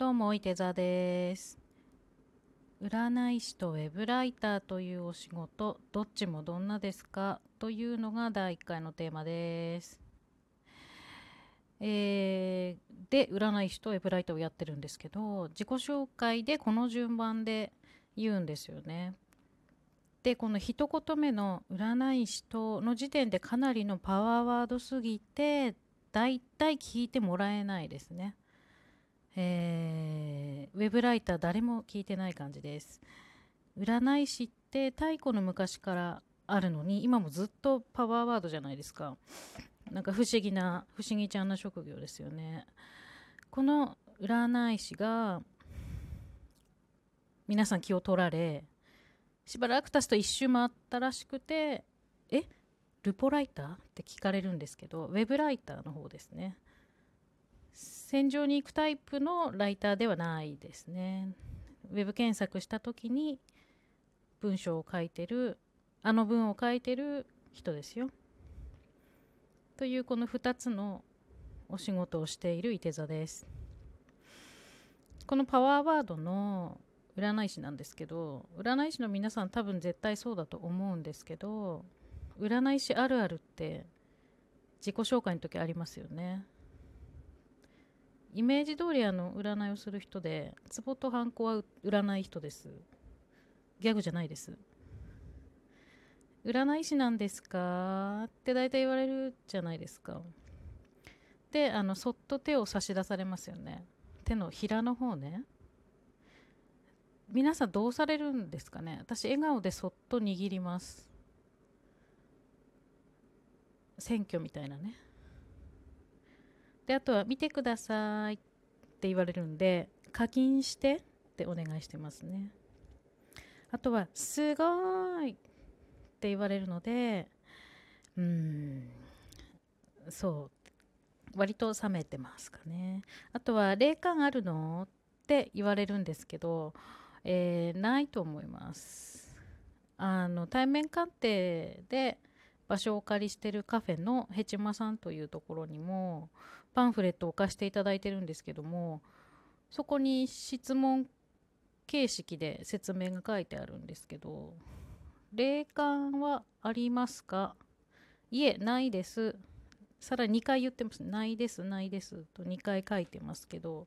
どうも、いて座です。占い師とウェブライターというお仕事、どっちもどんなですか？というのが第1回のテーマです。えーで、占い師とウェブライターをやってるんですけど、自己紹介でこの順番で言うんですよね。で、この一言目の占い師との時点でかなりのパワーワードすぎて、だいたい聞いてもらえないですね。えーウェブライター誰も聞いてない感じです。占い師って太古の昔からあるのに今もずっとパワーワードじゃないですか。なんか不思議な不思議ちゃんな職業ですよね。この占い師が皆さん気を取られしばらく経つと一周回ったらしくてえ？ルポライター？って聞かれるんですけどウェブライターの方ですね。戦場に行くタイプのライターではないですね。ウェブ検索した時に文章を書いてるあの文を書いてる人ですよ。というこの2つのお仕事をしている伊手座です。このパワーワードの占い師なんですけど占い師の皆さん多分絶対そうだと思うんですけど占い師あるあるって自己紹介の時ありますよね。イメージ通りあの占いをする人でツボとハンコは占い人です。ギャグじゃないです。占い師なんですか？って大体言われるじゃないですか。であのそっと手を差し出されますよね。手のひらの方ね。皆さんどうされるんですかね？私笑顔でそっと握ります。選挙みたいなね。であとは見てくださいって言われるんで課金してってお願いしてますね。あとはすごいって言われるのでうんそう割と冷めてますかね。あとは霊感あるのって言われるんですけど、えーないと思います。あの対面鑑定で場所をお借りしてるカフェのヘチマさんというところにもパンフレットを貸していただいてるんですけどもそこに質問形式で説明が書いてあるんですけど霊感はありますか？いえないです。さらに2回言ってます。ないですないです。と2回書いてますけど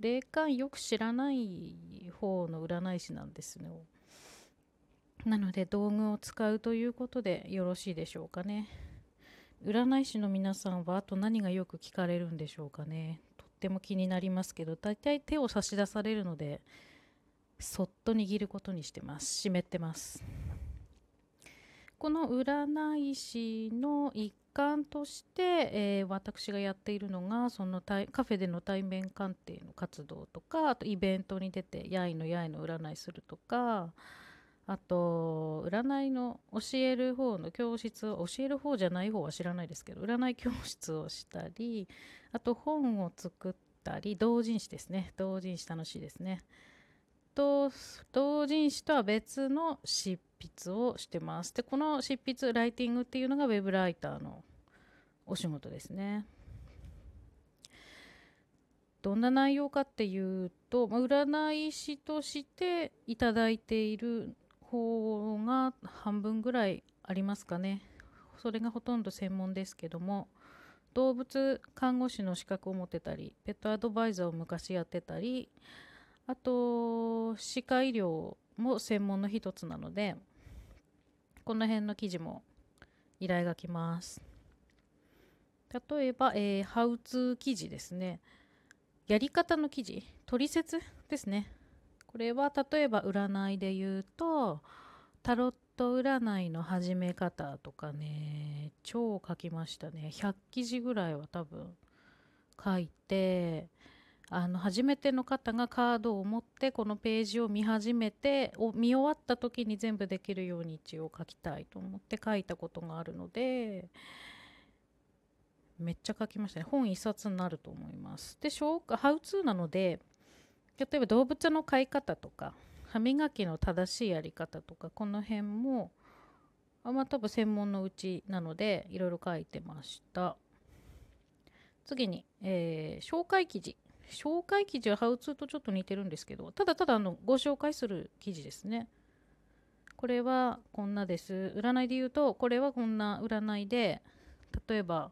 霊感よく知らない方の占い師なんですよ。なので道具を使うということでよろしいでしょうかね。占い師の皆さんはあと何がよく聞かれるんでしょうかね。とっても気になりますけど大体手を差し出されるのでそっと握ることにしてます。湿ってます。この占い師の一環として、えー私がやっているのがそのカフェでの対面鑑定の活動とかあとイベントに出てやいのやいの占いするとかあと占いの教える方の教室を教える方じゃない方は知らないですけど占い教室をしたりあと本を作ったり同人誌ですね。同人誌楽しいですね。と同人誌とは別の執筆をしてます。でこの執筆ライティングっていうのがウェブライターのお仕事ですね。どんな内容かっていうとまあ占い師としていただいている方が半分ぐらいありますかね。それがほとんど専門ですけども動物看護師の資格を持ってたりペットアドバイザーを昔やってたりあと歯科医療も専門の一つなのでこの辺の記事も依頼が来ます。例えば、えーハウツー記事ですね。やり方の記事取説ですね。これは例えば占いで言うとタロット占いの始め方とかね超書きましたね。100記事ぐらいは多分書いてあの初めての方がカードを持ってこのページを見始めてお見終わった時に全部できるように一応書きたいと思って書いたことがあるのでめっちゃ書きましたね。本一冊になると思います。でハウツーなので例えば動物の飼い方とか歯磨きの正しいやり方とかこの辺もあまあ多分専門のうちなのでいろいろ書いてました。次に、えー紹介記事。紹介記事はハウツーとちょっと似てるんですけどただただあのご紹介する記事ですね。これはこんなです。占いで言うとこれはこんな占いで例えば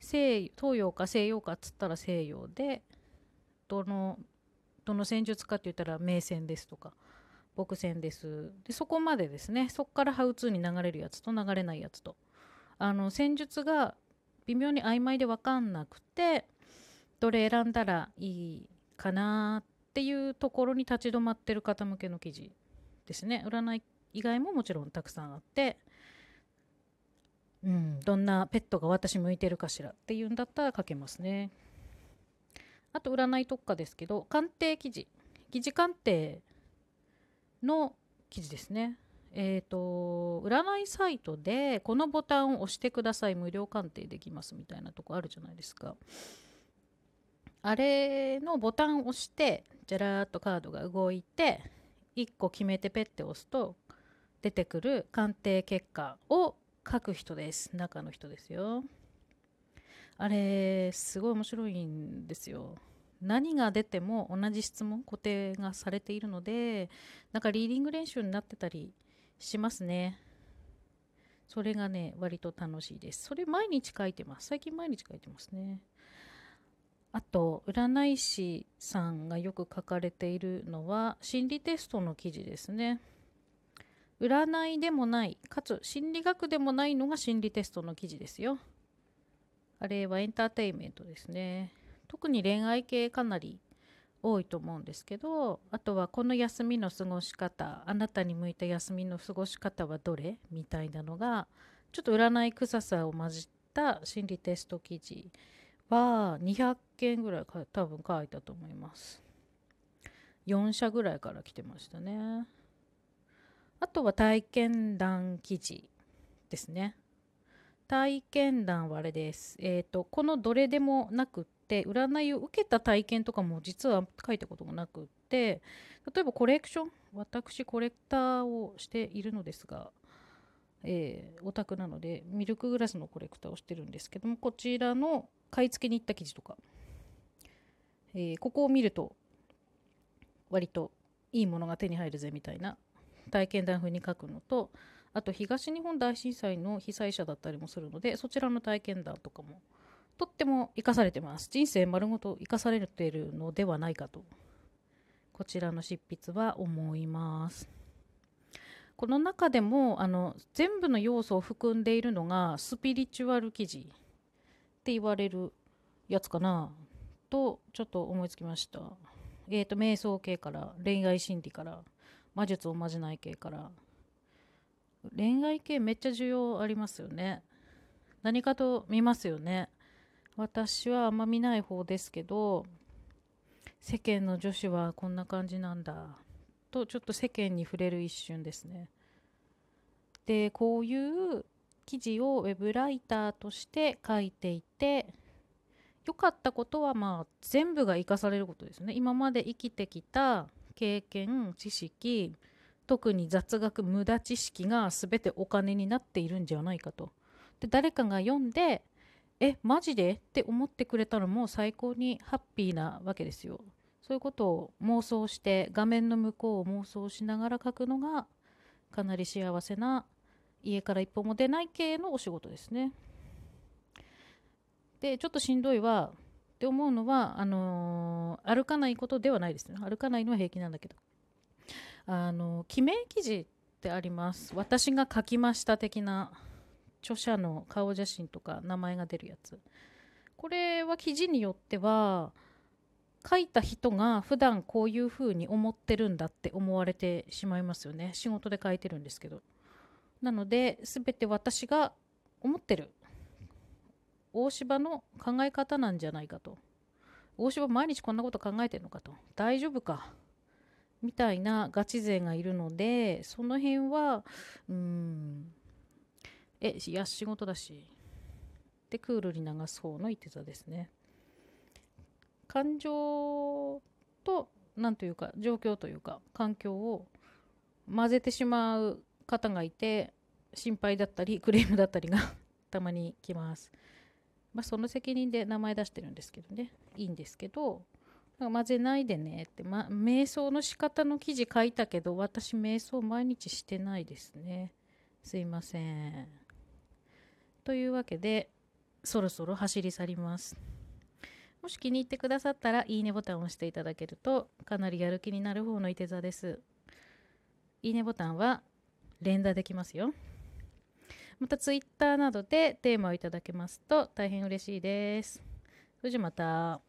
西東洋か西洋かっつったら西洋でどのどの戦術かって言ったら名戦ですとか僕戦です。でそこまでですね。そこからハウツーに流れるやつと流れないやつと。あの戦術が微妙に曖昧で分かんなくてどれ選んだらいいかなっていうところに立ち止まってる方向けの記事ですね。占い以外ももちろんたくさんあってうん、どんなペットが私向いてるかしらっていうんだったら書けますね。あと占い特化ですけど鑑定記事記事鑑定の記事ですね。えっ、ー、と占いサイトでこのボタンを押してください無料鑑定できますみたいなとこあるじゃないですか。あれのボタンを押してじゃらーっとカードが動いて1個決めてペッて押すと出てくる鑑定結果を書く人です中の人ですよあれすごい面白いんですよ。何が出ても同じ質問固定がされているのでなんかリーディング練習になってたりしますね。それがね割と楽しいです。それ毎日書いてます。最近毎日書いてますね。あと占い師さんがよく書かれているのは心理テストの記事ですね。占いでもないかつ心理学でもないのが心理テストの記事ですよ。あれはエンターテインメントですね。特に恋愛系かなり多いと思うんですけどあとはこの休みの過ごし方あなたに向いた休みの過ごし方はどれ？みたいなのがちょっと占い臭さを混じった心理テスト記事は200件ぐらいか多分書いたと思います。4社ぐらいから来てましたね。あとは体験談記事ですね。体験談はあれです。えっ、ー、と、このどれでもなくって、占いを受けた体験とかも実は書いたことがなくって、例えばコレクション、私コレクターをしているのですが、えー、オタクなので、ミルクグラスのコレクターをしてるんですけども、こちらの買い付けに行った記事とか、えー、ここを見ると、割といいものが手に入るぜみたいな体験談風に書くのとあと東日本大震災の被災者だったりもするのでそちらの体験談とかもとっても生かされてます。人生丸ごと生かされているのではないかとこちらの執筆は思います。この中でもあの全部の要素を含んでいるのがスピリチュアル記事って言われるやつかな。とちょっと思いつきました。えっ、ー、と瞑想系から恋愛心理から魔術おまじない系から。恋愛系めっちゃ需要ありますよね。何かと見ますよね。私はあんま見ない方ですけど世間の女子はこんな感じなんだ。とちょっと世間に触れる一瞬ですね。でこういう記事をウェブライターとして書いていて良かったことはまあ全部が生かされることですね。今まで生きてきた経験知識特に雑学無駄知識が全てお金になっているんじゃないかと。で誰かが読んでえマジで？って思ってくれたのも最高にハッピーなわけですよ。そういうことを妄想して画面の向こうを妄想しながら書くのがかなり幸せな家から一歩も出ない系のお仕事ですね。でちょっとしんどいはって思うのはあのー、歩かないことではないですね。歩かないのは平気なんだけど。あの記名記事ってあります。私が書きました的な著者の顔写真とか名前が出るやつ。これは記事によっては書いた人が普段こういうふうに思ってるんだって思われてしまいますよね。仕事で書いてるんですけど。なので全て私が思ってる。大柴の考え方なんじゃないかと。大柴毎日こんなこと考えてるのかと。大丈夫か。みたいなガチ勢がいるのでその辺はうんえいや仕事だし。でクールに流す方のいて座ですね。感情と何というか状況というか環境を混ぜてしまう方がいて心配だったりクレームだったりが たまに来ます。まあ、その責任で名前出してるんですけどね。いいんですけど混ぜないでねって、ま、瞑想の仕方の記事書いたけど私瞑想毎日してないですね。すいません。というわけでそろそろ走り去ります。もし気に入ってくださったらいいねボタンを押していただけるとかなりやる気になる方のいて座です。いいねボタンは連打できますよ。また Twitter などでテーマをいただけますと大変嬉しいです。それじゃまた。